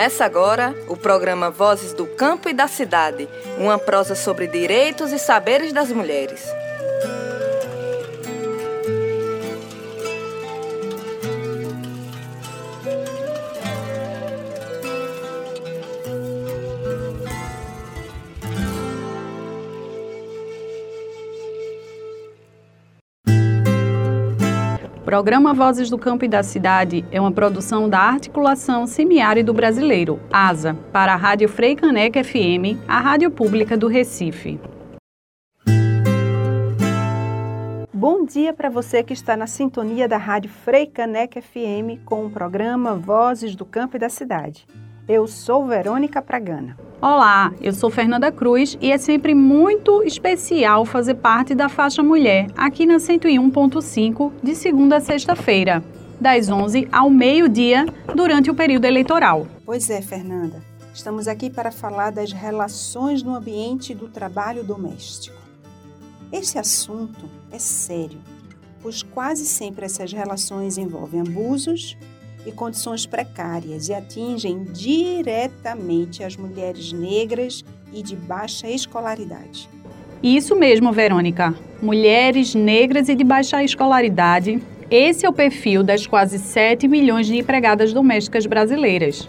Começa agora o programa Vozes do Campo e da Cidade, uma prosa sobre direitos e saberes das mulheres. Programa Vozes do Campo e da Cidade é uma produção da Articulação Semiárido Brasileiro, ASA, para a Rádio Frei Caneca FM, a rádio pública do Recife. Bom dia para você que está na sintonia da Rádio Frei Caneca FM com o programa Vozes do Campo e da Cidade. Eu sou Verônica Pragana. Olá, eu sou Fernanda Cruz e é sempre muito especial fazer parte da faixa mulher aqui na 101.5 de segunda a sexta-feira, das 11 ao meio-dia durante o período eleitoral. Pois é, Fernanda. Estamos aqui para falar das relações no ambiente do trabalho doméstico. Esse assunto é sério, pois quase sempre essas relações envolvem abusos, e condições precárias e atingem diretamente as mulheres negras e de baixa escolaridade. Isso mesmo, Verônica. Mulheres negras e de baixa escolaridade. Esse é o perfil das quase 7 milhões de empregadas domésticas brasileiras.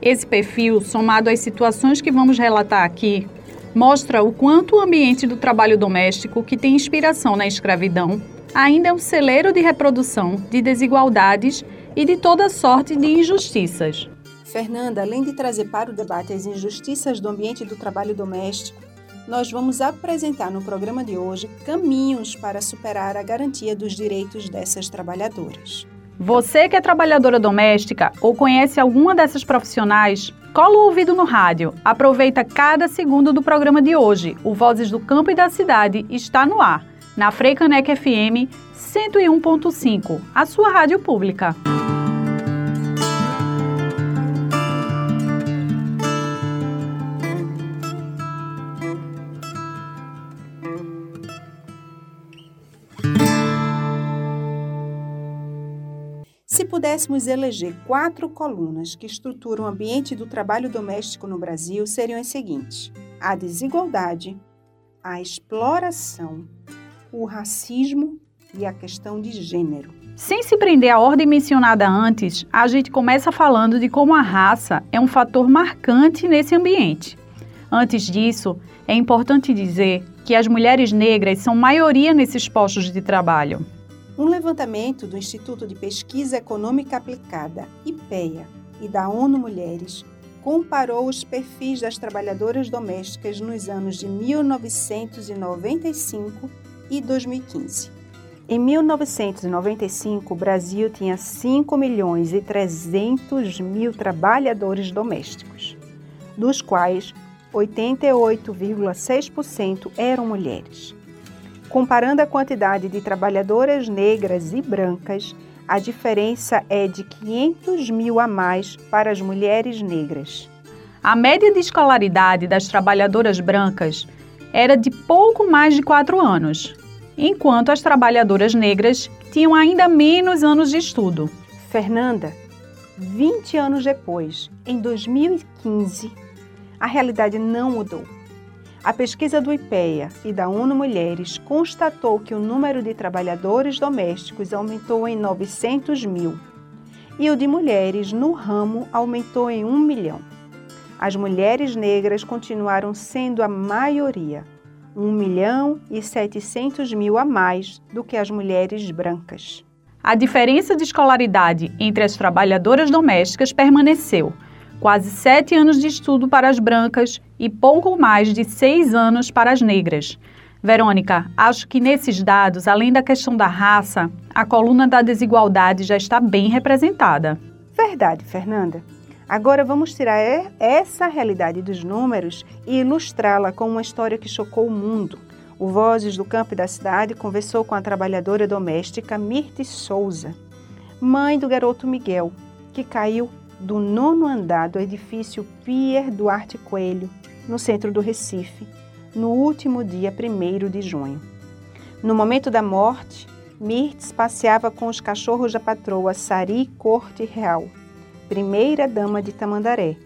Esse perfil, somado às situações que vamos relatar aqui, mostra o quanto o ambiente do trabalho doméstico, que tem inspiração na escravidão, ainda é um celeiro de reprodução de desigualdades e de toda sorte de injustiças. Fernanda, além de trazer para o debate as injustiças do ambiente do trabalho doméstico, nós vamos apresentar no programa de hoje caminhos para superar a garantia dos direitos dessas trabalhadoras. Você que é trabalhadora doméstica ou conhece alguma dessas profissionais, cola o ouvido no rádio. Aproveita cada segundo do programa de hoje. O Vozes do Campo e da Cidade está no ar, na Freicanec FM 101.5, a sua rádio pública. Se pudéssemos eleger quatro colunas que estruturam o ambiente do trabalho doméstico no Brasil, seriam as seguintes: a desigualdade, a exploração, o racismo e a questão de gênero. Sem se prender à ordem mencionada antes, a gente começa falando de como a raça é um fator marcante nesse ambiente. Antes disso, é importante dizer que as mulheres negras são maioria nesses postos de trabalho. Um levantamento do Instituto de Pesquisa Econômica Aplicada, IPEA, e da ONU Mulheres comparou os perfis das trabalhadoras domésticas nos anos de 1995 e 2015. Em 1995, o Brasil tinha 5 milhões e 300 mil trabalhadores domésticos, dos quais 88,6% eram mulheres. Comparando a quantidade de trabalhadoras negras e brancas, a diferença é de 500 mil a mais para as mulheres negras. A média de escolaridade das trabalhadoras brancas era de pouco mais de 4 anos, enquanto as trabalhadoras negras tinham ainda menos anos de estudo. Fernanda, 20 anos depois, em 2015, a realidade não mudou. A pesquisa do IPEA e da ONU Mulheres constatou que o número de trabalhadores domésticos aumentou em 900 mil e o de mulheres no ramo aumentou em 1 milhão. As mulheres negras continuaram sendo a maioria, 1 milhão e 700 mil a mais do que as mulheres brancas. A diferença de escolaridade entre as trabalhadoras domésticas permaneceu quase sete anos de estudo para as brancas e pouco mais de seis anos para as negras. Verônica, acho que nesses dados, além da questão da raça, a coluna da desigualdade já está bem representada. Verdade, Fernanda. Agora vamos tirar essa realidade dos números e ilustrá-la com uma história que chocou o mundo. O Vozes do Campo e da Cidade conversou com a trabalhadora doméstica Mirte Souza, mãe do garoto Miguel, que caiu do nono andar do edifício Pier Duarte Coelho, no centro do Recife, no último dia 1 de junho. No momento da morte, Mirtes passeava com os cachorros da patroa Sari Corte Real, primeira dama de Tamandaré,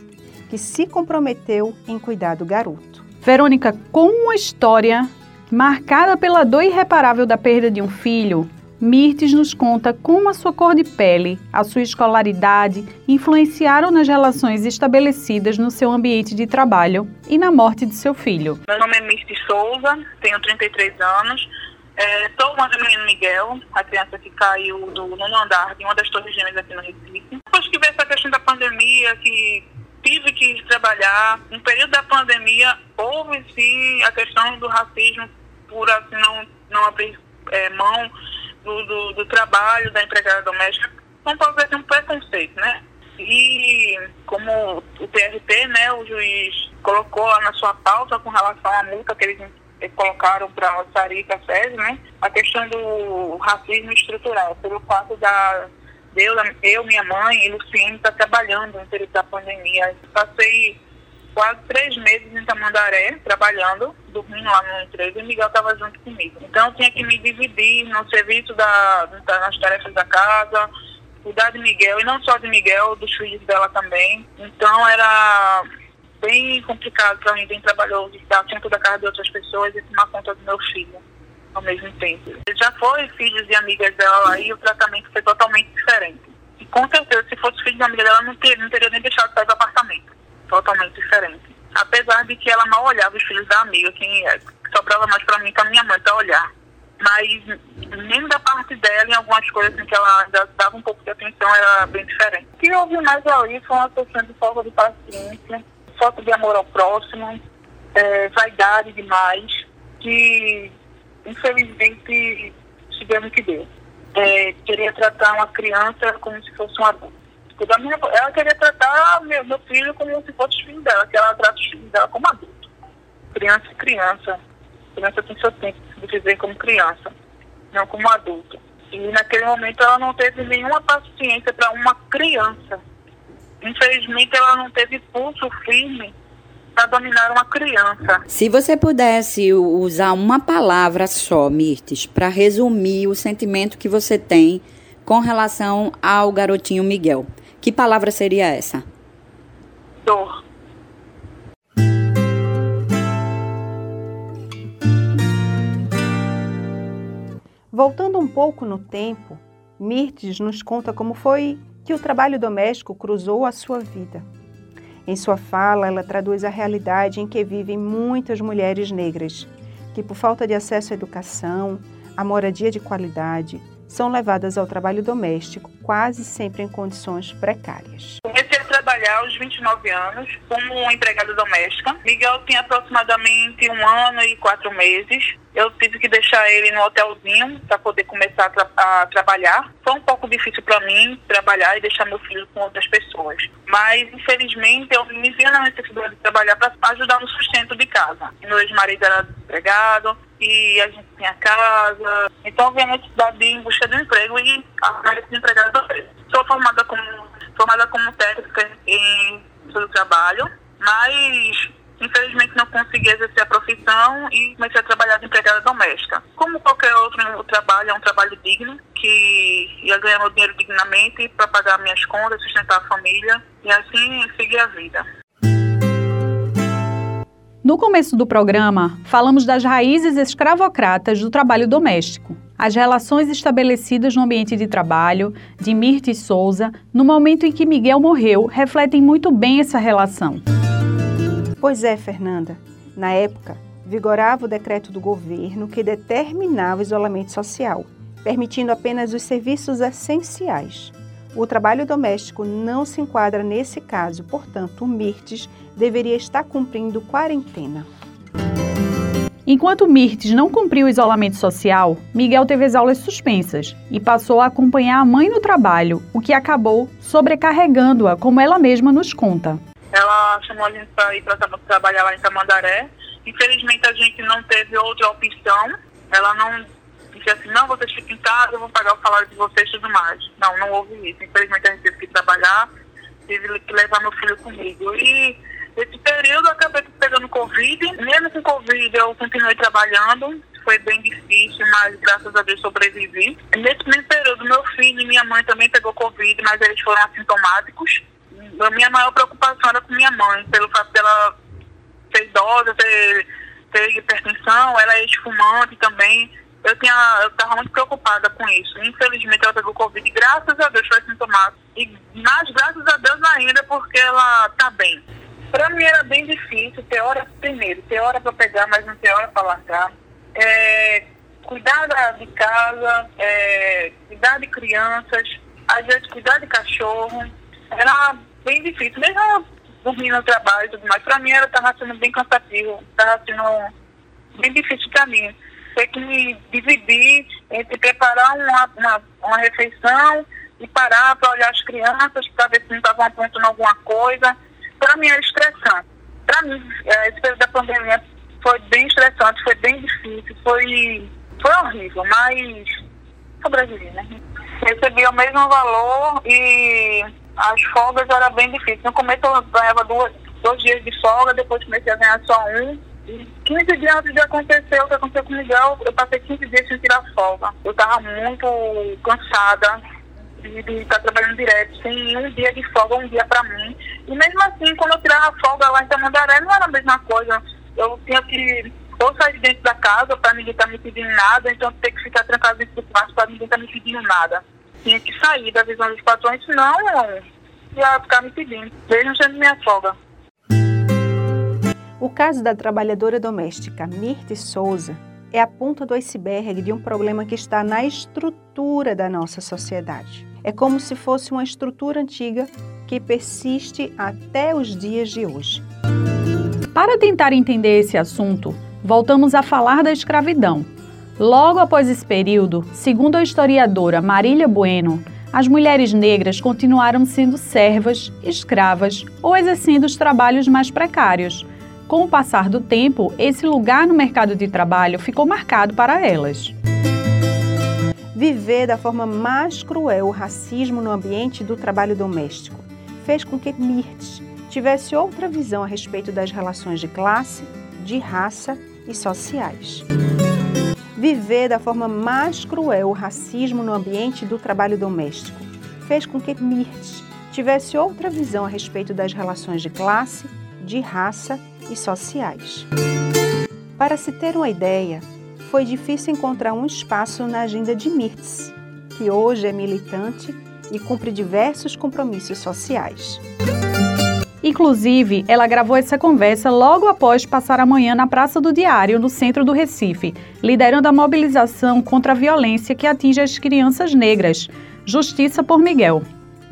que se comprometeu em cuidar do garoto. Verônica, com uma história marcada pela dor irreparável da perda de um filho, Mirtes nos conta como a sua cor de pele, a sua escolaridade influenciaram nas relações estabelecidas no seu ambiente de trabalho e na morte de seu filho. Meu nome é Mirtes Souza, tenho 33 anos, Estou é, mãe do menino Miguel, a criança que caiu do nono andar de uma das torres gêmeas aqui no Recife. Depois que veio essa questão da pandemia, que tive que trabalhar, no período da pandemia houve sim a questão do racismo por assim, não, não abrir é, mão do, do, do, trabalho da empregada doméstica, não pode ser um preconceito, né? E como o TRT, né, o juiz colocou na sua pauta com relação à multa que eles colocaram para Sarica SES, né, a questão do racismo estrutural, pelo fato da eu, eu minha mãe e Luciene estar tá trabalhando no período da pandemia. Passei quase três meses em Tamandaré, trabalhando, dormindo lá no emprego, e Miguel estava junto comigo. Então, eu tinha que me dividir no serviço da, nas tarefas da casa, cuidar de Miguel, e não só de Miguel, dos filhos dela também. Então, era bem complicado para mim, bem trabalhoso, estar dentro da casa de outras pessoas e tomar conta do meu filho ao mesmo tempo. Já foi filhos e amigas dela e o tratamento foi totalmente diferente. E com certeza, se fosse filho de amiga dela, não teria, não teria nem deixado de sair do apartamento totalmente diferente. Apesar de que ela mal olhava os filhos da amiga, quem é, sobrava mais para mim que a minha mãe para olhar. Mas nem da parte dela, em algumas coisas assim, que ela dava um pouco de atenção, era bem diferente. O que houve mais ali foi uma questão de falta de paciência, falta de amor ao próximo, é, vaidade demais, que infelizmente tivemos que deu. É, queria tratar uma criança como se fosse um adulto minha, ela queria tratar meu, meu filho como se fosse filho dela, que ela trata os filhos dela como adulto. Criança e criança. Criança tem seu tempo de viver como criança, não como adulto. E naquele momento ela não teve nenhuma paciência para uma criança. Infelizmente ela não teve pulso firme para dominar uma criança. Se você pudesse usar uma palavra só, Mirtes, para resumir o sentimento que você tem com relação ao garotinho Miguel, que palavra seria essa? Dor. Voltando um pouco no tempo, Mirtes nos conta como foi que o trabalho doméstico cruzou a sua vida. Em sua fala, ela traduz a realidade em que vivem muitas mulheres negras, que por falta de acesso à educação, à moradia de qualidade, são levadas ao trabalho doméstico, quase sempre em condições precárias. Trabalhar aos 29 anos como empregada doméstica. Miguel tinha aproximadamente um ano e quatro meses. Eu tive que deixar ele no hotelzinho para poder começar a, tra a, trabalhar. Foi um pouco difícil para mim trabalhar e deixar meu filho com outras pessoas. Mas, infelizmente, eu me via na necessidade de trabalhar para ajudar no sustento de casa. Meu ex-marido era desempregado, e a gente tinha casa. Então eu vim a necessidade de ir em busca de um emprego e a de empregada também. Sou formada como, formada como técnica em do trabalho, mas infelizmente não consegui exercer a profissão e comecei a trabalhar de empregada doméstica. Como qualquer outro trabalho, é um trabalho digno, que ia ganhar meu dinheiro dignamente para pagar minhas contas, sustentar a família e assim seguir a vida. No começo do programa, falamos das raízes escravocratas do trabalho doméstico, as relações estabelecidas no ambiente de trabalho de Mirte Souza no momento em que Miguel morreu refletem muito bem essa relação. Pois é, Fernanda. Na época, vigorava o decreto do governo que determinava o isolamento social, permitindo apenas os serviços essenciais. O trabalho doméstico não se enquadra nesse caso, portanto, o Mirtes deveria estar cumprindo quarentena. Enquanto Mirtes não cumpriu o isolamento social, Miguel teve as aulas suspensas e passou a acompanhar a mãe no trabalho, o que acabou sobrecarregando-a, como ela mesma nos conta. Ela chamou a gente para ir para trabalhar lá em Tamandaré. Infelizmente, a gente não teve outra opção. Ela não disse assim: não, vocês ficam em casa, eu vou pagar o salário de vocês e tudo mais. Não, não houve isso. Infelizmente, a gente teve que trabalhar, tive que levar meu filho comigo. E esse período eu acabei pegando Covid. Mesmo com Covid, eu continuei trabalhando. Foi bem difícil, mas graças a Deus sobrevivi. Nesse mesmo período, meu filho e minha mãe também pegou Covid, mas eles foram assintomáticos. A minha maior preocupação era com minha mãe, pelo fato dela ser idosa, ter, ter hipertensão, ela é ex-fumante também. Eu tinha, eu estava muito preocupada com isso. Infelizmente ela pegou Covid, graças a Deus foi sintomático. E mais graças a Deus ainda, porque ela está bem. Para mim era bem difícil ter hora primeiro, ter hora para pegar, mas não ter hora para largar. É, cuidar de casa, é, cuidar de crianças, às vezes cuidar de cachorro. Era bem difícil, mesmo dormindo no trabalho e tudo mais. Para mim era estava sendo bem cansativo, estava sendo bem difícil para mim. Ter que me dividir entre preparar uma, uma, uma refeição e parar para olhar as crianças para ver se não estavam apontando alguma coisa. Para mim era estressante. Para mim, é, esse período da pandemia foi bem estressante, foi bem difícil, foi, foi horrível, mas sobrevivi, né? Recebi o mesmo valor e as folgas eram bem difíceis. No começo eu ganhava duas, dois dias de folga, depois comecei a ganhar só um. E 15 dias antes de acontecer o que aconteceu com o Miguel, eu passei 15 dias sem tirar folga. Eu estava muito cansada de, de estar trabalhando direto, sem um dia de folga, um dia para mim. E mesmo assim, quando eu tirava folga lá em Tamandaré, não era a mesma coisa. Eu tinha que ou sair de dentro da casa para ninguém estar tá me pedindo nada, então ter que ficar trancado dentro do quarto para ninguém estar tá me pedindo nada tinha que sair da visão dos patrões, senão ia ficar me pedindo, mesmo sendo minha folga. O caso da trabalhadora doméstica Mirte Souza é a ponta do iceberg de um problema que está na estrutura da nossa sociedade. É como se fosse uma estrutura antiga que persiste até os dias de hoje. Para tentar entender esse assunto, voltamos a falar da escravidão, Logo após esse período, segundo a historiadora Marília Bueno, as mulheres negras continuaram sendo servas, escravas ou exercendo os trabalhos mais precários. Com o passar do tempo, esse lugar no mercado de trabalho ficou marcado para elas. Viver da forma mais cruel o racismo no ambiente do trabalho doméstico fez com que Mirtes tivesse outra visão a respeito das relações de classe, de raça e sociais. Viver da forma mais cruel o racismo no ambiente do trabalho doméstico fez com que Mirtes tivesse outra visão a respeito das relações de classe, de raça e sociais. Para se ter uma ideia, foi difícil encontrar um espaço na agenda de Mirtes, que hoje é militante e cumpre diversos compromissos sociais. Inclusive, ela gravou essa conversa logo após passar a manhã na Praça do Diário, no centro do Recife, liderando a mobilização contra a violência que atinge as crianças negras. Justiça por Miguel.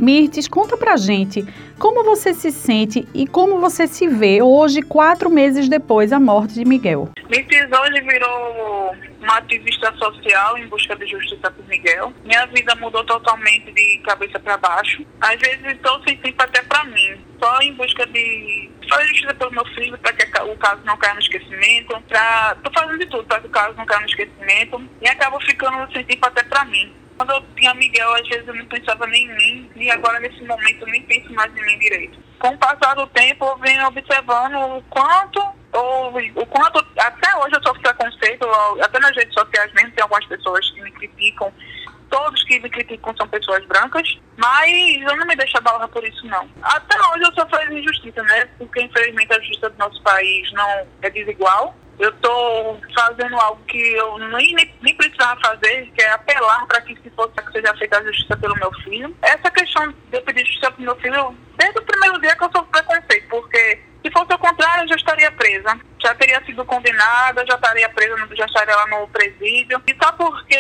Mirtes, conta pra gente como você se sente e como você se vê hoje, quatro meses depois da morte de Miguel. Mirtes hoje virou uma ativista social em busca de justiça por Miguel. Minha vida mudou totalmente de cabeça para baixo. Às vezes estou sem tempo até para mim, só em busca de fazer justiça pelo meu filho, para que o caso não caia no esquecimento. Pra... Tô fazendo de tudo para que o caso não caia no esquecimento e acabo ficando sem tempo até para mim. Quando eu tinha Miguel, às vezes eu não pensava nem em mim, e agora nesse momento eu nem penso mais em mim direito. Com o passar do tempo, eu venho observando o quanto, ou, o quanto, até hoje eu sofro preconceito, até nas redes sociais mesmo, tem algumas pessoas que me criticam, todos que me criticam são pessoas brancas, mas eu não me deixo abalar por isso, não. Até hoje eu sofro injustiça, né? Porque infelizmente a justiça do nosso país não é desigual eu estou fazendo algo que eu nem, nem, nem, precisava fazer, que é apelar para que se fosse que seja feita a justiça pelo meu filho. Essa questão de eu pedir justiça pelo meu filho, desde o primeiro dia que eu sou preconceito, porque se fosse o contrário, eu já estaria presa. Já teria sido condenada, já estaria presa, já estaria lá no presídio. E só porque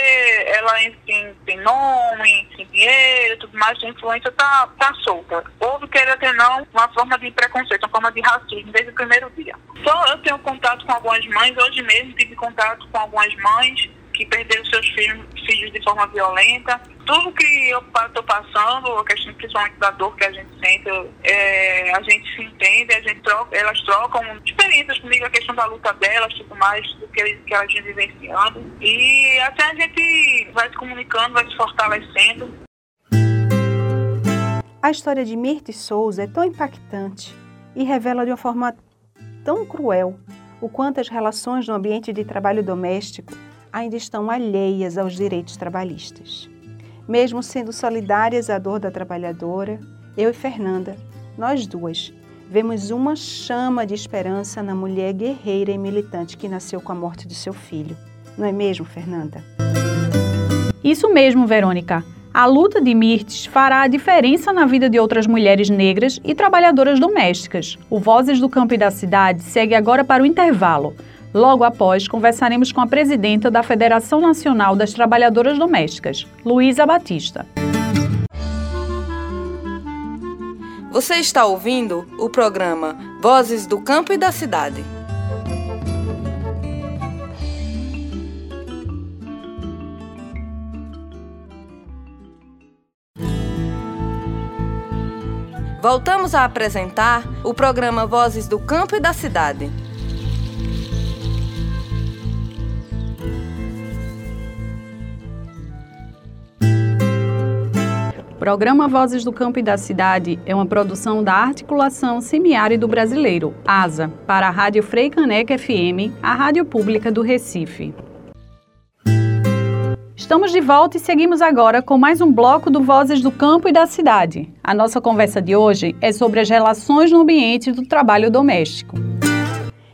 ela, enfim, tem nome, tem dinheiro tudo mais, tem influência, tá, tá solta. Houve, querer ter não, uma forma de preconceito, uma forma de racismo desde o primeiro dia. Só eu tenho contato com algumas mães, hoje mesmo tive contato com algumas mães que perderam seus filhos, filhos de forma violenta. Tudo que eu estou passando, a questão principalmente da dor que a gente sente, é, a gente se entende, a gente troca, elas trocam experiências comigo, a questão da luta delas, tudo mais, do que, que elas vêm vivenciando. E até a gente vai se comunicando, vai se fortalecendo. A história de Mirte Souza é tão impactante e revela de uma forma tão cruel o quanto as relações no ambiente de trabalho doméstico ainda estão alheias aos direitos trabalhistas. Mesmo sendo solidárias à dor da trabalhadora, eu e Fernanda nós duas, vemos uma chama de esperança na mulher guerreira e militante que nasceu com a morte de seu filho. Não é mesmo, Fernanda? Isso mesmo, Verônica. A luta de Mirtes fará a diferença na vida de outras mulheres negras e trabalhadoras domésticas. O Vozes do Campo e da Cidade segue agora para o intervalo. Logo após, conversaremos com a presidenta da Federação Nacional das Trabalhadoras Domésticas, Luísa Batista. Você está ouvindo o programa Vozes do Campo e da Cidade. Voltamos a apresentar o programa Vozes do Campo e da Cidade. Programa Vozes do Campo e da Cidade é uma produção da Articulação Semiárido Brasileiro, ASA, para a Rádio Frei Caneca FM, a rádio pública do Recife. Estamos de volta e seguimos agora com mais um bloco do Vozes do Campo e da Cidade. A nossa conversa de hoje é sobre as relações no ambiente do trabalho doméstico.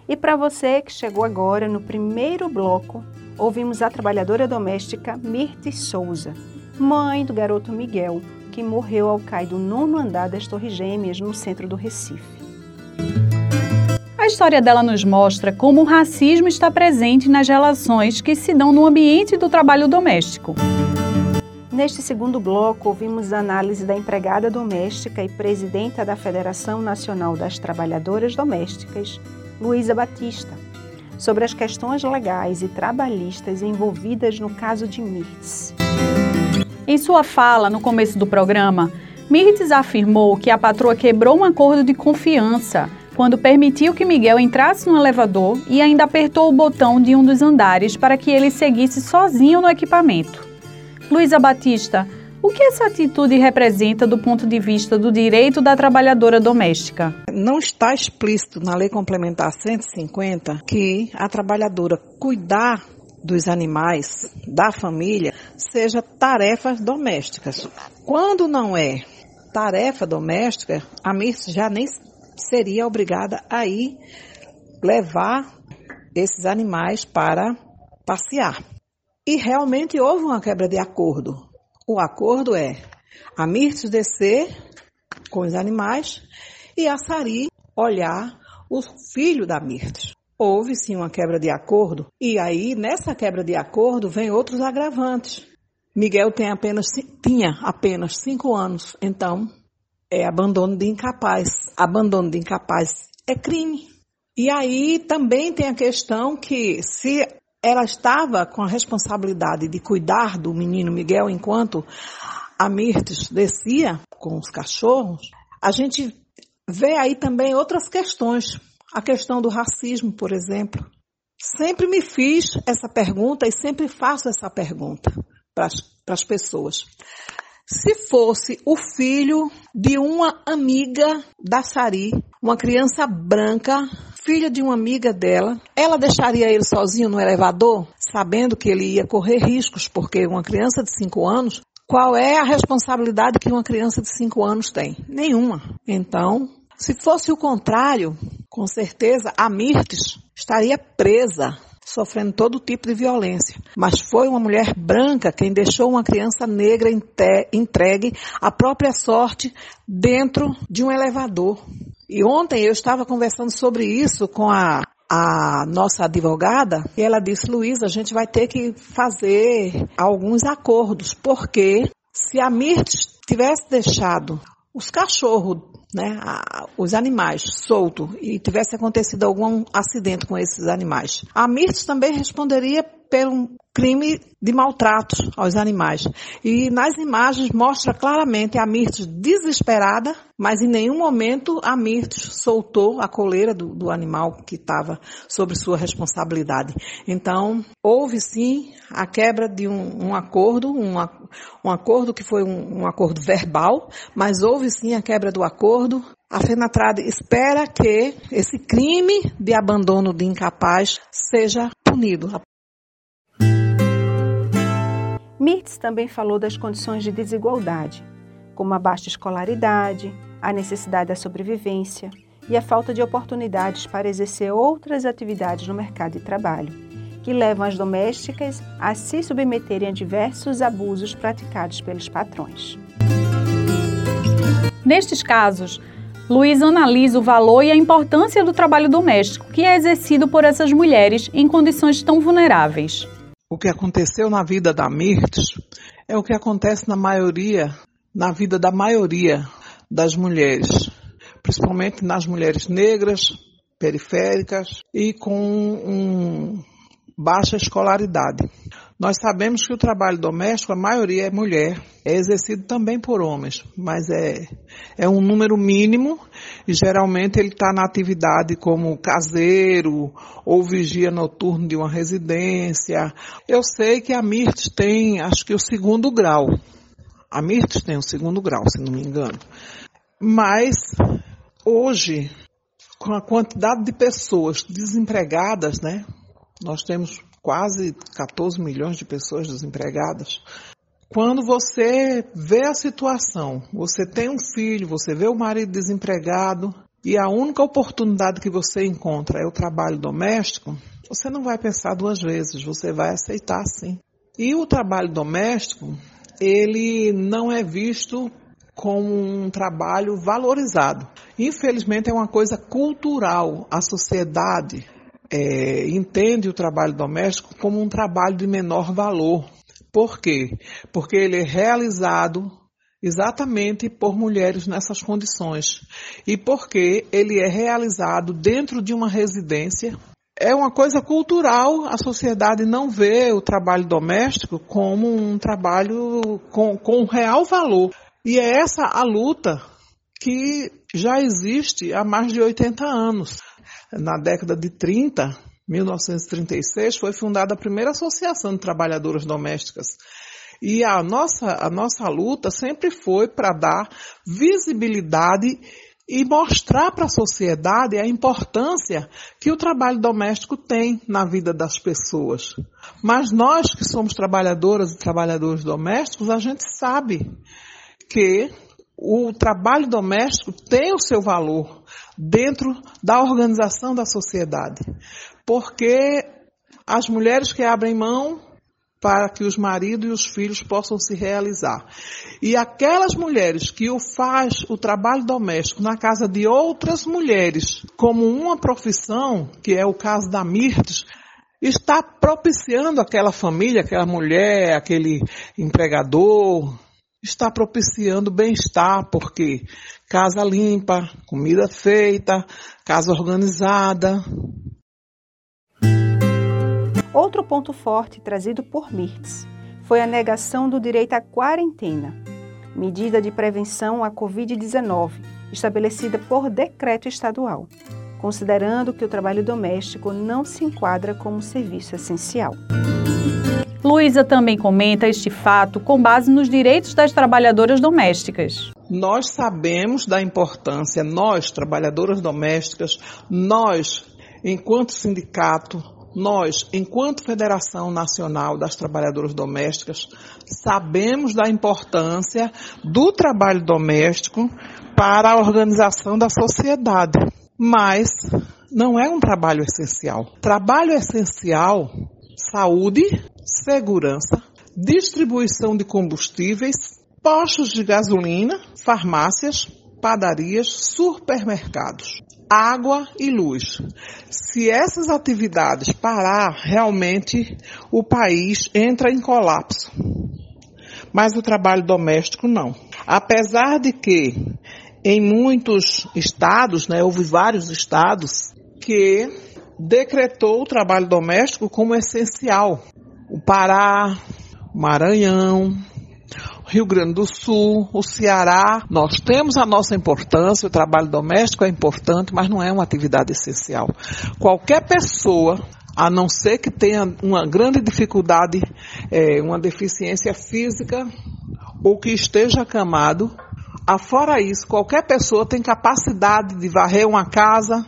E para você que chegou agora no primeiro bloco, ouvimos a trabalhadora doméstica Mirtes Souza, mãe do garoto Miguel, que morreu ao cair do nono andar das Torres Gêmeas no centro do Recife. A história dela nos mostra como o racismo está presente nas relações que se dão no ambiente do trabalho doméstico. Neste segundo bloco, ouvimos a análise da empregada doméstica e presidenta da Federação Nacional das Trabalhadoras Domésticas, Luísa Batista, sobre as questões legais e trabalhistas envolvidas no caso de Mirtz. Em sua fala no começo do programa, Mirtz afirmou que a patroa quebrou um acordo de confiança quando permitiu que Miguel entrasse no elevador e ainda apertou o botão de um dos andares para que ele seguisse sozinho no equipamento. Luísa Batista, o que essa atitude representa do ponto de vista do direito da trabalhadora doméstica? Não está explícito na Lei Complementar 150 que a trabalhadora cuidar dos animais, da família, seja tarefas domésticas. Quando não é tarefa doméstica, a MIRS já nem seria obrigada a ir levar esses animais para passear. E realmente houve uma quebra de acordo. O acordo é a Mirtes descer com os animais e a Sari olhar o filho da Mirtes. Houve sim uma quebra de acordo, e aí nessa quebra de acordo vem outros agravantes. Miguel tem apenas, tinha apenas cinco anos, então é abandono de incapaz. Abandono de incapaz é crime. E aí também tem a questão que se ela estava com a responsabilidade de cuidar do menino Miguel enquanto a Mirtes descia com os cachorros, a gente vê aí também outras questões. A questão do racismo, por exemplo. Sempre me fiz essa pergunta e sempre faço essa pergunta para as pessoas. Se fosse o filho de uma amiga da Sari, uma criança branca, filha de uma amiga dela, ela deixaria ele sozinho no elevador, sabendo que ele ia correr riscos, porque uma criança de 5 anos, qual é a responsabilidade que uma criança de 5 anos tem? Nenhuma. Então, se fosse o contrário, com certeza a Mirtes estaria presa sofrendo todo tipo de violência. Mas foi uma mulher branca quem deixou uma criança negra entregue à própria sorte dentro de um elevador. E ontem eu estava conversando sobre isso com a, a nossa advogada e ela disse, Luísa, a gente vai ter que fazer alguns acordos, porque se a Mirtes tivesse deixado os cachorros né, a, os animais soltos e tivesse acontecido algum acidente com esses animais. A Mirtes também responderia pelo crime de maltrato aos animais. E nas imagens mostra claramente a Mirtes desesperada, mas em nenhum momento a Mirtes soltou a coleira do, do animal que estava sob sua responsabilidade. Então, houve sim a quebra de um, um acordo, um, um, acordo que foi um, um acordo verbal, mas houve sim a quebra do acordo, a FENATRAD espera que esse crime de abandono de incapaz seja punido. Mirtz também falou das condições de desigualdade, como a baixa escolaridade, a necessidade da sobrevivência e a falta de oportunidades para exercer outras atividades no mercado de trabalho, que levam as domésticas a se submeterem a diversos abusos praticados pelos patrões. Nestes casos, Luiz analisa o valor e a importância do trabalho doméstico que é exercido por essas mulheres em condições tão vulneráveis. O que aconteceu na vida da Mirtes é o que acontece na maioria, na vida da maioria das mulheres, principalmente nas mulheres negras, periféricas e com um, baixa escolaridade. Nós sabemos que o trabalho doméstico, a maioria é mulher, é exercido também por homens, mas é, é um número mínimo e geralmente ele está na atividade como caseiro ou vigia noturno de uma residência. Eu sei que a Mirtes tem, acho que o segundo grau. A Mirtes tem o segundo grau, se não me engano. Mas hoje, com a quantidade de pessoas desempregadas, né? Nós temos quase 14 milhões de pessoas desempregadas. Quando você vê a situação, você tem um filho, você vê o marido desempregado e a única oportunidade que você encontra é o trabalho doméstico, você não vai pensar duas vezes, você vai aceitar sim. E o trabalho doméstico, ele não é visto como um trabalho valorizado. Infelizmente é uma coisa cultural. A sociedade é, entende o trabalho doméstico como um trabalho de menor valor. Por quê? Porque ele é realizado exatamente por mulheres nessas condições e porque ele é realizado dentro de uma residência. É uma coisa cultural, a sociedade não vê o trabalho doméstico como um trabalho com, com real valor. E é essa a luta que já existe há mais de 80 anos na década de 30, 1936, foi fundada a primeira associação de trabalhadoras domésticas. E a nossa, a nossa luta sempre foi para dar visibilidade e mostrar para a sociedade a importância que o trabalho doméstico tem na vida das pessoas. Mas nós que somos trabalhadoras e trabalhadores domésticos, a gente sabe que o trabalho doméstico tem o seu valor dentro da organização da sociedade. Porque as mulheres que abrem mão para que os maridos e os filhos possam se realizar. E aquelas mulheres que o faz o trabalho doméstico na casa de outras mulheres como uma profissão, que é o caso da Mirtes, está propiciando aquela família, aquela mulher, aquele empregador, está propiciando bem-estar, porque casa limpa, comida feita, casa organizada. Outro ponto forte trazido por Mirtz foi a negação do direito à quarentena, medida de prevenção à Covid-19, estabelecida por decreto estadual, considerando que o trabalho doméstico não se enquadra como serviço essencial. Luísa também comenta este fato com base nos direitos das trabalhadoras domésticas. Nós sabemos da importância, nós, trabalhadoras domésticas, nós, enquanto sindicato, nós, enquanto Federação Nacional das Trabalhadoras Domésticas, sabemos da importância do trabalho doméstico para a organização da sociedade. Mas não é um trabalho essencial. Trabalho essencial, saúde, segurança, distribuição de combustíveis, postos de gasolina, farmácias, padarias, supermercados, água e luz. Se essas atividades parar, realmente o país entra em colapso. Mas o trabalho doméstico não. Apesar de que em muitos estados, né, houve vários estados que decretou o trabalho doméstico como essencial o Pará, o Maranhão, Rio Grande do Sul, o Ceará. Nós temos a nossa importância, o trabalho doméstico é importante, mas não é uma atividade essencial. Qualquer pessoa, a não ser que tenha uma grande dificuldade, é, uma deficiência física ou que esteja acamado, afora isso, qualquer pessoa tem capacidade de varrer uma casa,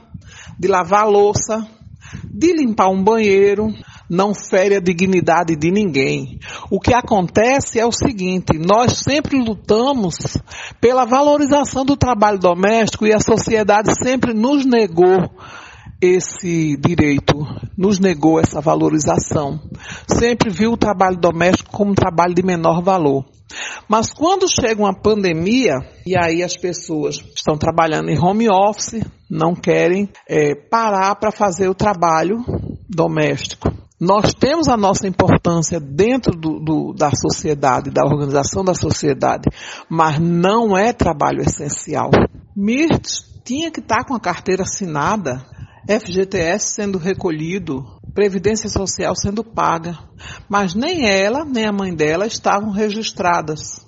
de lavar louça, de limpar um banheiro, não fere a dignidade de ninguém. O que acontece é o seguinte: nós sempre lutamos pela valorização do trabalho doméstico e a sociedade sempre nos negou esse direito, nos negou essa valorização. Sempre viu o trabalho doméstico como um trabalho de menor valor. Mas quando chega uma pandemia, e aí as pessoas estão trabalhando em home office, não querem é, parar para fazer o trabalho doméstico. Nós temos a nossa importância dentro do, do, da sociedade, da organização da sociedade, mas não é trabalho essencial. Mirtz tinha que estar com a carteira assinada, FGTS sendo recolhido, Previdência Social sendo paga, mas nem ela nem a mãe dela estavam registradas.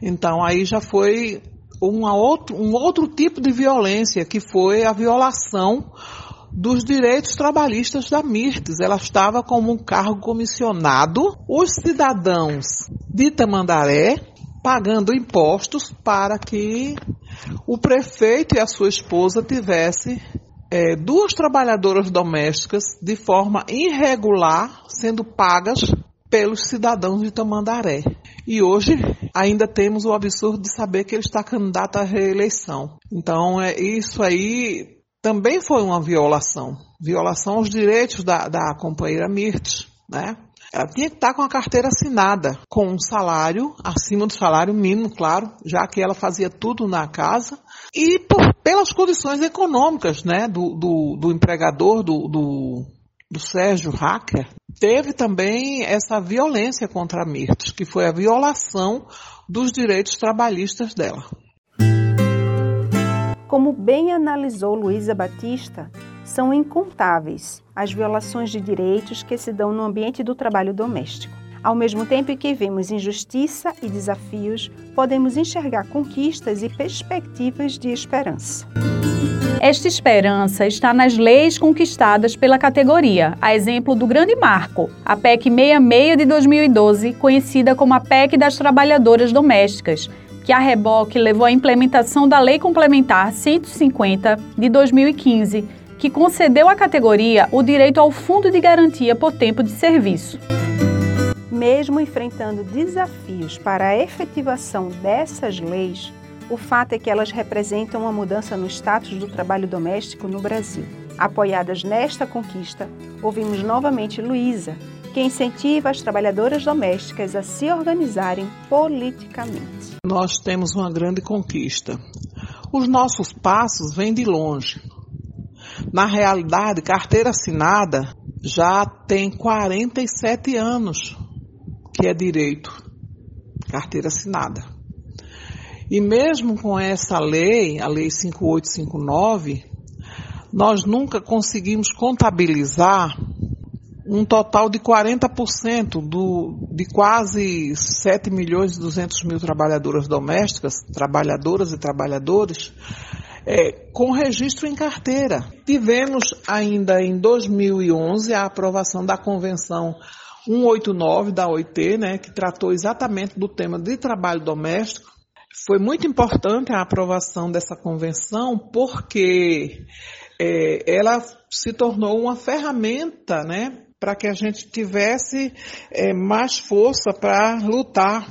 Então aí já foi uma outro, um outro tipo de violência, que foi a violação dos direitos trabalhistas da Mirtes. Ela estava como um cargo comissionado, os cidadãos de Tamandaré pagando impostos para que o prefeito e a sua esposa tivessem é, duas trabalhadoras domésticas de forma irregular sendo pagas pelos cidadãos de Tamandaré. E hoje ainda temos o absurdo de saber que ele está candidato à reeleição. Então, é, isso aí também foi uma violação. Violação aos direitos da, da companheira Mirtes, né? Ela tinha que estar com a carteira assinada, com um salário acima do salário mínimo, claro, já que ela fazia tudo na casa, e por, pelas condições econômicas né, do, do, do empregador, do, do, do Sérgio Hacker, teve também essa violência contra a Mirtes, que foi a violação dos direitos trabalhistas dela. Como bem analisou Luísa Batista, são incontáveis as violações de direitos que se dão no ambiente do trabalho doméstico. Ao mesmo tempo que vemos injustiça e desafios, podemos enxergar conquistas e perspectivas de esperança. Esta esperança está nas leis conquistadas pela categoria, a exemplo do grande marco, a PEC 66 de 2012, conhecida como a PEC das Trabalhadoras Domésticas, que a reboque levou à implementação da Lei Complementar 150 de 2015, que concedeu à categoria o direito ao fundo de garantia por tempo de serviço. Mesmo enfrentando desafios para a efetivação dessas leis, o fato é que elas representam uma mudança no status do trabalho doméstico no Brasil. Apoiadas nesta conquista, ouvimos novamente Luísa, que incentiva as trabalhadoras domésticas a se organizarem politicamente. Nós temos uma grande conquista. Os nossos passos vêm de longe. Na realidade, carteira assinada já tem 47 anos que é direito. Carteira assinada. E mesmo com essa lei, a lei 5859, nós nunca conseguimos contabilizar um total de 40% do, de quase 7 milhões e 200 mil trabalhadoras domésticas, trabalhadoras e trabalhadores, é, com registro em carteira. Tivemos ainda em 2011 a aprovação da Convenção 189 da OIT, né, que tratou exatamente do tema de trabalho doméstico. Foi muito importante a aprovação dessa convenção porque é, ela se tornou uma ferramenta, né, para que a gente tivesse é, mais força para lutar,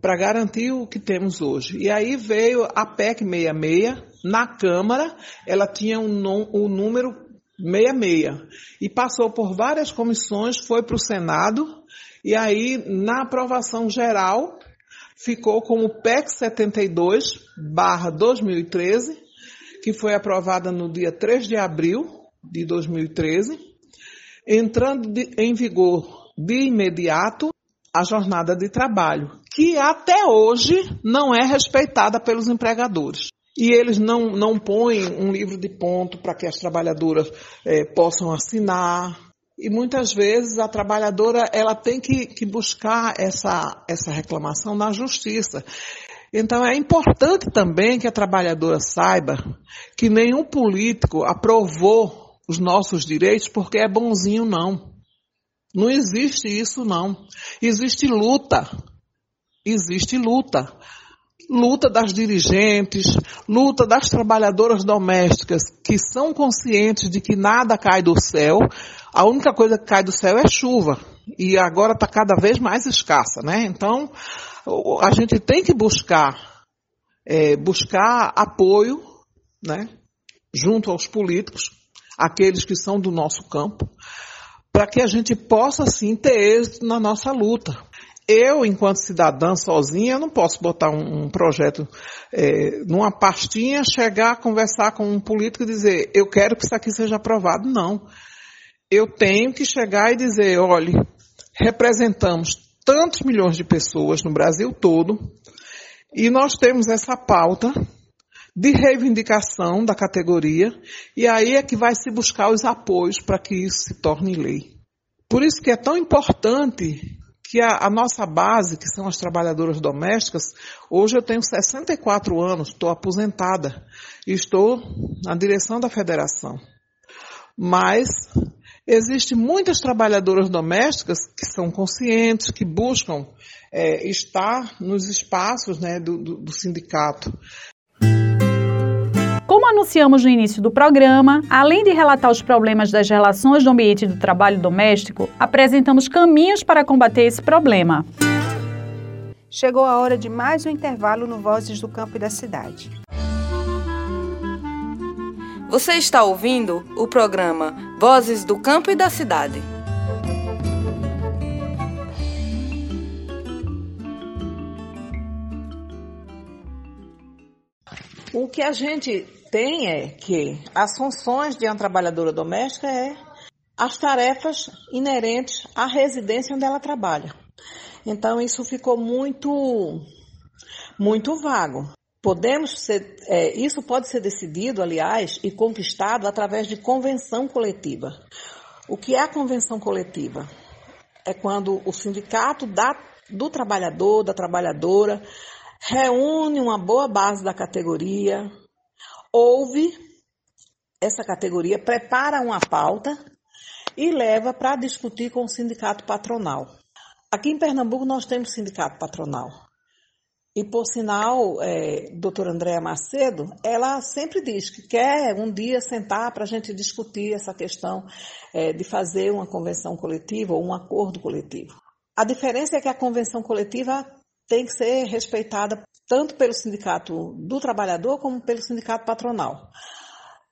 para garantir o que temos hoje. E aí veio a PEC 66, na Câmara, ela tinha o um, um número 66 e passou por várias comissões, foi para o Senado e aí na aprovação geral ficou como PEC 72 barra 2013, que foi aprovada no dia 3 de abril de 2013, entrando de, em vigor de imediato a jornada de trabalho, que até hoje não é respeitada pelos empregadores e eles não, não põem um livro de ponto para que as trabalhadoras é, possam assinar. E muitas vezes a trabalhadora ela tem que, que buscar essa, essa reclamação na justiça. Então é importante também que a trabalhadora saiba que nenhum político aprovou os nossos direitos porque é bonzinho, não. Não existe isso, não. Existe luta. Existe luta luta das dirigentes, luta das trabalhadoras domésticas que são conscientes de que nada cai do céu. A única coisa que cai do céu é chuva. E agora está cada vez mais escassa, né? Então, a gente tem que buscar, é, buscar apoio, né? Junto aos políticos, aqueles que são do nosso campo, para que a gente possa sim ter êxito na nossa luta. Eu, enquanto cidadã sozinha, não posso botar um, um projeto é, numa pastinha, chegar, conversar com um político e dizer, eu quero que isso aqui seja aprovado. Não. Eu tenho que chegar e dizer, olhe, representamos tantos milhões de pessoas no Brasil todo e nós temos essa pauta de reivindicação da categoria, e aí é que vai se buscar os apoios para que isso se torne lei. Por isso que é tão importante que a, a, nossa base, que são as trabalhadoras domésticas, hoje eu tenho 64 anos, estou aposentada e estou na direção da federação. Mas existem muitas trabalhadoras domésticas que são conscientes, que buscam é, estar nos espaços né, do, do, do sindicato. Como anunciamos no início do programa, além de relatar os problemas das relações do ambiente do trabalho doméstico, apresentamos caminhos para combater esse problema. Chegou a hora de mais um intervalo no Vozes do Campo e da Cidade. Você está ouvindo o programa Vozes do Campo e da Cidade. O que a gente tem é que as funções de uma trabalhadora doméstica é as tarefas inerentes à residência onde ela trabalha. Então isso ficou muito muito vago. Podemos ser, é, isso pode ser decidido, aliás, e conquistado através de convenção coletiva. O que é a convenção coletiva? É quando o sindicato da, do trabalhador, da trabalhadora, reúne uma boa base da categoria, ouve essa categoria, prepara uma pauta e leva para discutir com o sindicato patronal. Aqui em Pernambuco nós temos sindicato patronal. E por sinal, é, doutora Andréa Macedo, ela sempre diz que quer um dia sentar para a gente discutir essa questão é, de fazer uma convenção coletiva ou um acordo coletivo. A diferença é que a convenção coletiva tem que ser respeitada tanto pelo sindicato do trabalhador como pelo sindicato patronal,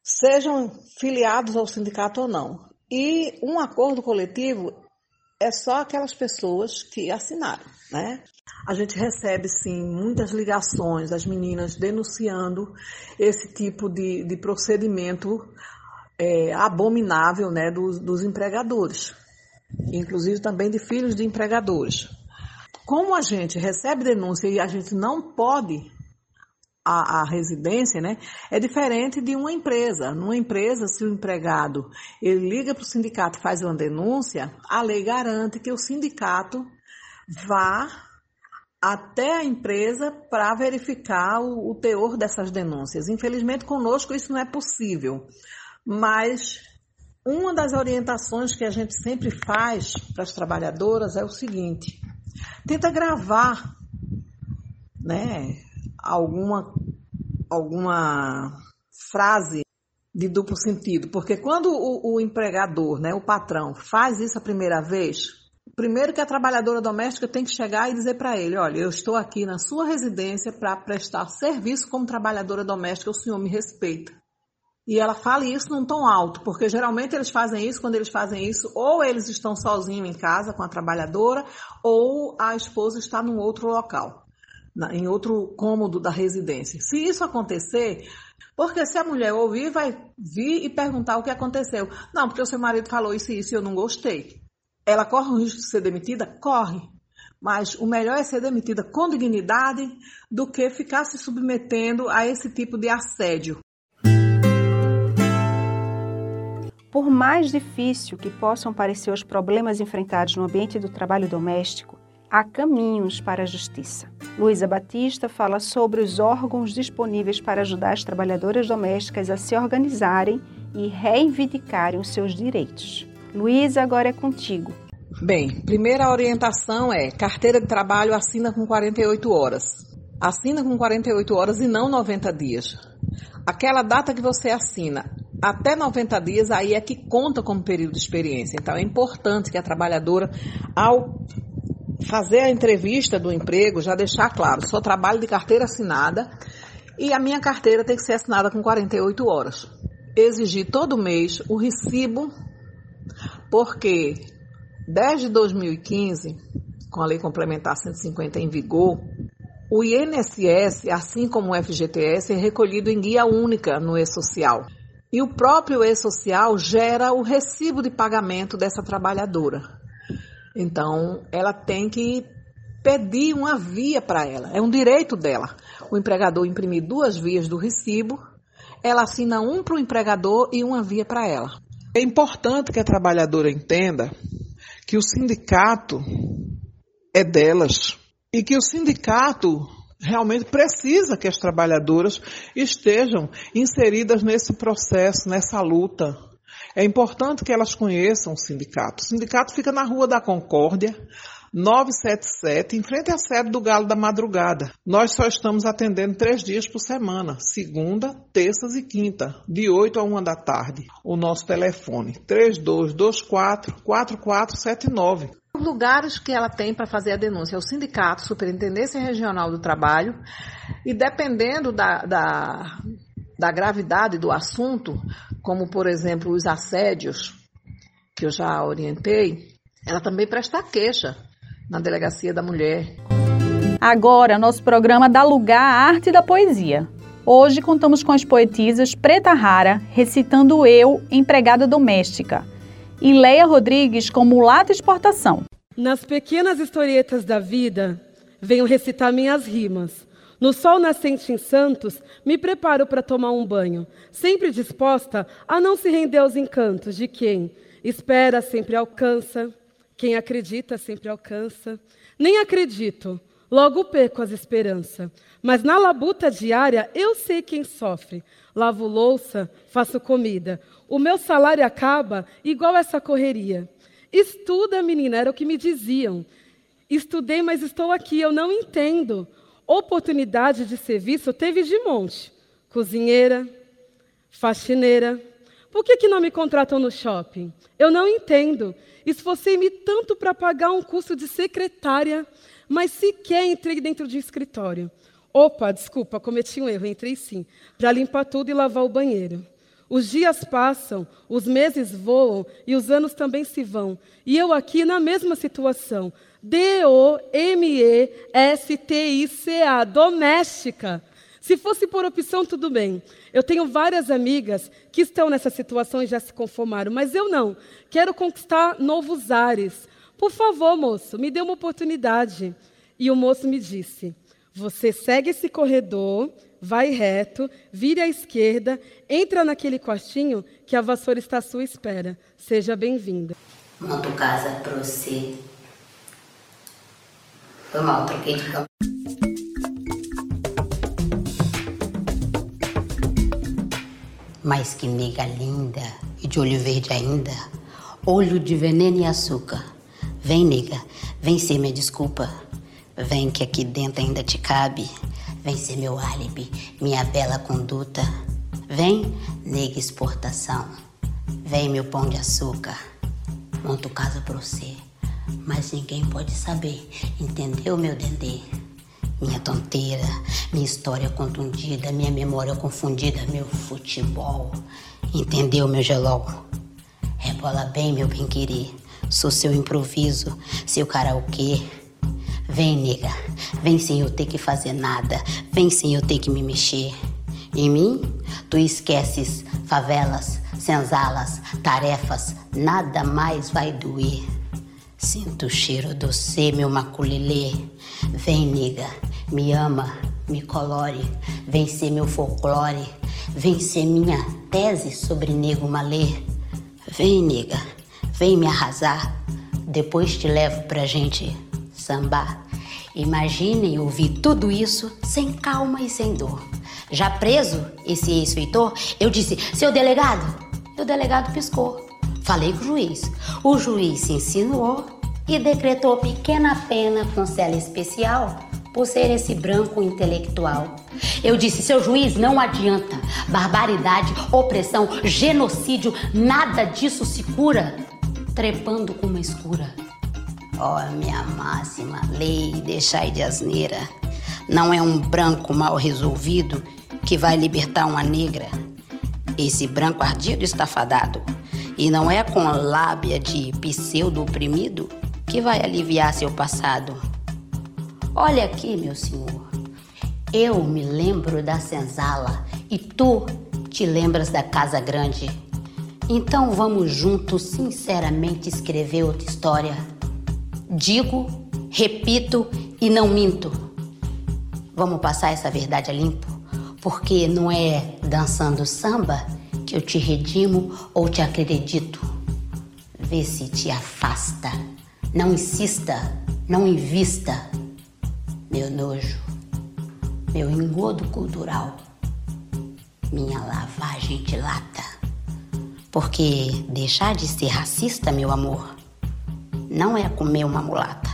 sejam filiados ao sindicato ou não. E um acordo coletivo é só aquelas pessoas que assinaram, né? A gente recebe, sim, muitas ligações das meninas denunciando esse tipo de, de procedimento é, abominável né, dos, dos empregadores, inclusive também de filhos de empregadores. Como a gente recebe denúncia e a gente não pode a, a, residência, né, é diferente de uma empresa. Numa empresa, se o empregado ele liga para o sindicato faz uma denúncia, a lei garante que o sindicato vá até a empresa para verificar o, o teor dessas denúncias. Infelizmente, conosco isso não é possível, mas uma das orientações que a gente sempre faz para as trabalhadoras é o seguinte: Tenta gravar, né, alguma, alguma frase de duplo sentido, porque quando o, o empregador, né, o patrão, faz isso a primeira vez, primeiro que a trabalhadora doméstica tem que chegar e dizer para ele, olha, eu estou aqui na sua residência para prestar serviço como trabalhadora doméstica, o senhor me respeita. E ela fala isso num tom alto, porque geralmente eles fazem isso, quando eles fazem isso, ou eles estão sozinhos em casa com a trabalhadora, ou a esposa está num outro local, em outro cômodo da residência. Se isso acontecer, porque se a mulher ouvir, vai vir e perguntar o que aconteceu. Não, porque o seu marido falou isso e isso e eu não gostei. Ela corre o risco de ser demitida? Corre. Mas o melhor é ser demitida com dignidade do que ficar se submetendo a esse tipo de assédio. Por mais difícil que possam parecer os problemas enfrentados no ambiente do trabalho doméstico, há caminhos para a justiça. Luísa Batista fala sobre os órgãos disponíveis para ajudar as trabalhadoras domésticas a se organizarem e reivindicarem os seus direitos. Luísa, agora é contigo. Bem, primeira orientação é carteira de trabalho assina com 48 horas. assina com 48 horas e não 90 dias. Aquela data que você assina até 90 dias, aí é que conta como período de experiência. Então, é importante que a trabalhadora, ao fazer a entrevista do emprego, já deixar claro: sou trabalho de carteira assinada e a minha carteira tem que ser assinada com 48 horas. Exigir todo mês o recibo, porque desde 2015, com a Lei Complementar 150 em vigor, o INSS, assim como o FGTS, é recolhido em guia única no E-Social. E o próprio E-Social gera o recibo de pagamento dessa trabalhadora. Então, ela tem que pedir uma via para ela, é um direito dela. O empregador imprimir duas vias do recibo, ela assina um para o empregador e uma via para ela. É importante que a trabalhadora entenda que o sindicato é delas e que o sindicato realmente precisa que as trabalhadoras estejam inseridas nesse processo, nessa luta. É importante que elas conheçam o sindicato. O sindicato fica na Rua da Concórdia, 977, em frente à sede do Galo da Madrugada. Nós só estamos atendendo três dias por semana, segunda, terças e quinta, de 8 a 1 da tarde. O nosso telefone, 3224-4479. Lugares que ela tem para fazer a denúncia é o sindicato, Superintendência Regional do Trabalho, e dependendo da, da, da gravidade do assunto, como por exemplo os assédios, que eu já orientei, ela também presta queixa na Delegacia da Mulher. Agora, nosso programa dá lugar à arte da poesia. Hoje contamos com as poetisas Preta Rara recitando Eu, empregada doméstica, e Leia Rodrigues com Mulata Exportação. Nas pequenas historietas da vida, venho recitar minhas rimas. No sol nascente em Santos, me preparo para tomar um banho, sempre disposta a não se render aos encantos de quem espera sempre alcança, quem acredita sempre alcança. Nem acredito, logo perco as esperanças. Mas na labuta diária eu sei quem sofre. Lavo louça, faço comida. O meu salário acaba igual essa correria. Estuda, menina, era o que me diziam. Estudei, mas estou aqui, eu não entendo. Oportunidade de serviço teve de monte. Cozinheira, faxineira. Por que, que não me contratam no shopping? Eu não entendo. Esforcei-me tanto para pagar um curso de secretária, mas sequer entrei dentro de um escritório. Opa, desculpa, cometi um erro, entrei sim, para limpar tudo e lavar o banheiro. Os dias passam, os meses voam e os anos também se vão. E eu aqui na mesma situação. D-O-M-E-S-T-I-C-A, doméstica. Se fosse por opção, tudo bem. Eu tenho várias amigas que estão nessa situação e já se conformaram, mas eu não. Quero conquistar novos ares. Por favor, moço, me dê uma oportunidade. E o moço me disse: Você segue esse corredor, vai reto, vire à esquerda, entra naquele quartinho que a vassoura está à sua espera. Seja bem-vinda. Monto casa para você. Foi mal, troquei de campo. Mas que nega linda e de olho verde ainda, olho de veneno e açúcar. Vem, nega, vem ser minha desculpa. Vem que aqui dentro ainda te cabe. Vem ser meu álibi, minha bela conduta. Vem, nega exportação. Vem, meu pão de açúcar. Monto casa pra você, mas ninguém pode saber. Entendeu, meu dendê? Minha tonteira, minha história contundida, minha memória confundida, meu futebol. Entendeu, meu gelol? Rebola bem, meu bem-querer. Sou seu improviso, seu karaokê. Vem, nega, vem sem eu ter que fazer nada, vem sem eu ter que me mexer. Em mim, tu esqueces favelas, senzalas, tarefas, nada mais vai doer. Sinto o cheiro do meu maculilê. Vem, nega, me ama, me colore, vem ser meu folclore, vem ser minha tese sobre nego malê. Vem, nega, vem me arrasar, depois te levo pra gente sambar. Imaginem ouvir tudo isso sem calma e sem dor. Já preso esse ex-feitor, eu disse: seu delegado. E o delegado piscou. Falei com o juiz. O juiz se insinuou e decretou pequena pena com cela especial por ser esse branco intelectual. Eu disse, seu juiz, não adianta. Barbaridade, opressão, genocídio, nada disso se cura trepando com uma escura. Ó, oh, minha máxima lei, deixai de asneira. Não é um branco mal resolvido que vai libertar uma negra. Esse branco ardido está fadado. E não é com lábia de pseudo oprimido que vai aliviar seu passado. Olha aqui, meu senhor. Eu me lembro da senzala e tu te lembras da casa grande. Então vamos juntos, sinceramente, escrever outra história. Digo, repito e não minto. Vamos passar essa verdade a limpo, porque não é dançando samba que eu te redimo ou te acredito. Vê se te afasta. Não insista, não invista meu nojo, meu engodo cultural, minha lavagem de lata. Porque deixar de ser racista, meu amor, não é comer uma mulata.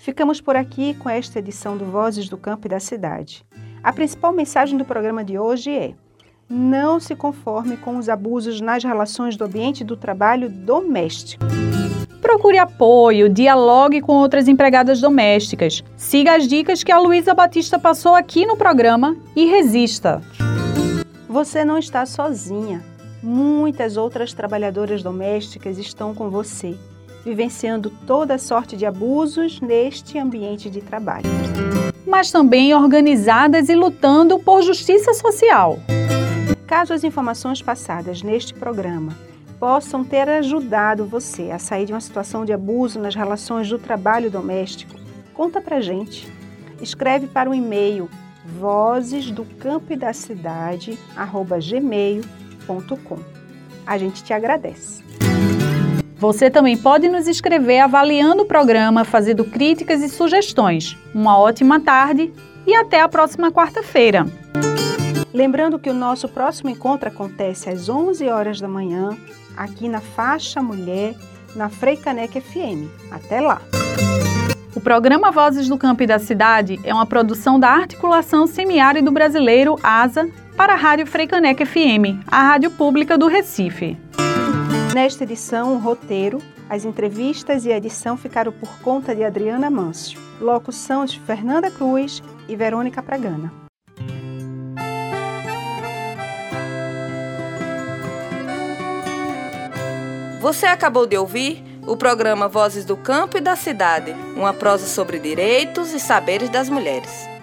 Ficamos por aqui com esta edição do Vozes do Campo e da Cidade. A principal mensagem do programa de hoje é: não se conforme com os abusos nas relações do ambiente do trabalho doméstico. Procure apoio, dialogue com outras empregadas domésticas. Siga as dicas que a Luísa Batista passou aqui no programa e resista. Você não está sozinha. Muitas outras trabalhadoras domésticas estão com você, vivenciando toda sorte de abusos neste ambiente de trabalho. Mas também organizadas e lutando por justiça social. Caso as informações passadas neste programa possam ter ajudado você a sair de uma situação de abuso nas relações do trabalho doméstico, conta pra gente. Escreve para o e-mail vozes do campo e da cidade gmail.com. A gente te agradece. Você também pode nos escrever avaliando o programa, fazendo críticas e sugestões. Uma ótima tarde e até a próxima quarta-feira. Lembrando que o nosso próximo encontro acontece às 11 horas da manhã aqui na Faixa Mulher, na Freicaneca FM. Até lá! O programa Vozes do Campo e da Cidade é uma produção da Articulação Semiárido Brasileiro, ASA, para a Rádio Freicaneca FM, a rádio pública do Recife. Nesta edição, o roteiro, as entrevistas e a edição ficaram por conta de Adriana Mâncio. Locução de Fernanda Cruz e Verônica Pragana. Você acabou de ouvir o programa Vozes do Campo e da Cidade, uma prosa sobre direitos e saberes das mulheres.